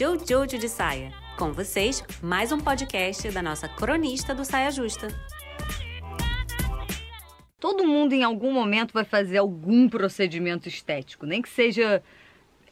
Jojo de Saia. Com vocês, mais um podcast da nossa cronista do Saia Justa. Todo mundo em algum momento vai fazer algum procedimento estético, nem que seja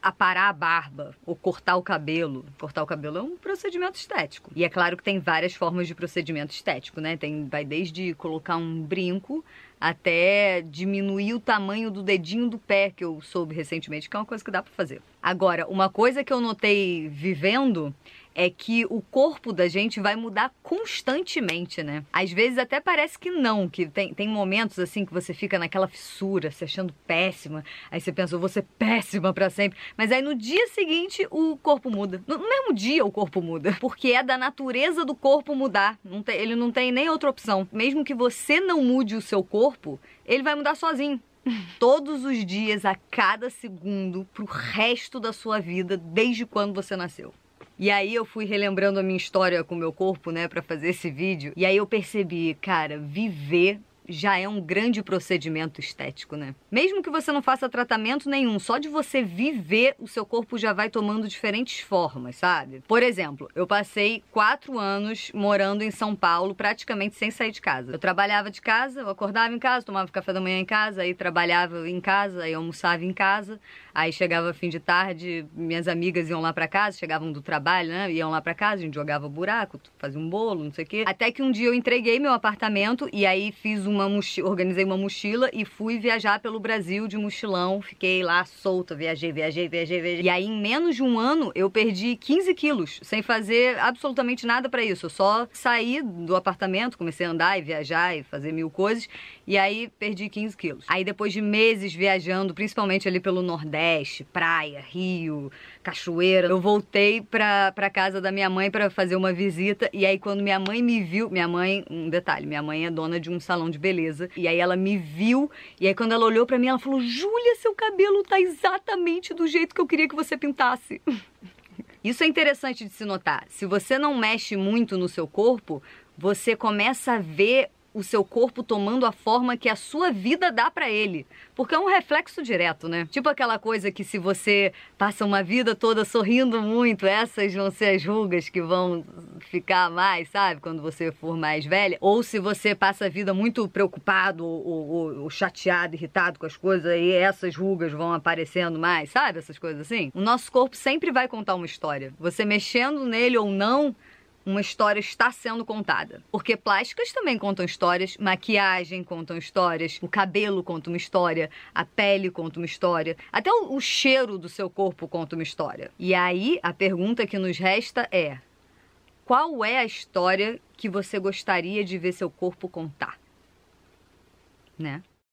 aparar a barba ou cortar o cabelo. Cortar o cabelo é um procedimento estético. E é claro que tem várias formas de procedimento estético, né? Tem, vai desde colocar um brinco até diminuir o tamanho do dedinho do pé, que eu soube recentemente, que é uma coisa que dá para fazer. Agora, uma coisa que eu notei vivendo é que o corpo da gente vai mudar constantemente, né? Às vezes até parece que não, que tem, tem momentos assim que você fica naquela fissura, se achando péssima, aí você pensa, eu vou ser péssima para sempre, mas aí no dia seguinte o corpo muda. No, mesmo dia o corpo muda, porque é da natureza do corpo mudar, não tem, ele não tem nem outra opção. Mesmo que você não mude o seu corpo, ele vai mudar sozinho todos os dias, a cada segundo, pro resto da sua vida, desde quando você nasceu. E aí eu fui relembrando a minha história com o meu corpo, né, para fazer esse vídeo. E aí eu percebi, cara, viver já é um grande procedimento estético, né? Mesmo que você não faça tratamento nenhum, só de você viver, o seu corpo já vai tomando diferentes formas, sabe? Por exemplo, eu passei quatro anos morando em São Paulo, praticamente sem sair de casa. Eu trabalhava de casa, eu acordava em casa, tomava café da manhã em casa, aí trabalhava em casa, aí almoçava em casa, aí chegava fim de tarde, minhas amigas iam lá para casa, chegavam do trabalho, né? Iam lá para casa, a gente jogava buraco, fazia um bolo, não sei o quê. Até que um dia eu entreguei meu apartamento e aí fiz um uma mochila, organizei uma mochila e fui viajar pelo Brasil de mochilão. Fiquei lá solta, viajei, viajei, viajei, viajei. E aí, em menos de um ano, eu perdi 15 quilos, sem fazer absolutamente nada para isso. Eu só saí do apartamento, comecei a andar e viajar e fazer mil coisas. E aí, perdi 15 quilos. Aí, depois de meses viajando, principalmente ali pelo Nordeste, praia, Rio, cachoeira, eu voltei pra, pra casa da minha mãe para fazer uma visita. E aí, quando minha mãe me viu, minha mãe, um detalhe, minha mãe é dona de um salão de beleza. E aí ela me viu, e aí quando ela olhou para mim, ela falou: Júlia, seu cabelo tá exatamente do jeito que eu queria que você pintasse. Isso é interessante de se notar. Se você não mexe muito no seu corpo, você começa a ver o seu corpo tomando a forma que a sua vida dá para ele. Porque é um reflexo direto, né? Tipo aquela coisa que se você passa uma vida toda sorrindo muito, essas vão ser as rugas que vão ficar mais, sabe? Quando você for mais velha. Ou se você passa a vida muito preocupado ou, ou, ou chateado, irritado com as coisas, aí essas rugas vão aparecendo mais, sabe? Essas coisas assim. O nosso corpo sempre vai contar uma história. Você mexendo nele ou não, uma história está sendo contada. Porque plásticas também contam histórias, maquiagem contam histórias, o cabelo conta uma história, a pele conta uma história, até o, o cheiro do seu corpo conta uma história. E aí a pergunta que nos resta é: qual é a história que você gostaria de ver seu corpo contar? Né?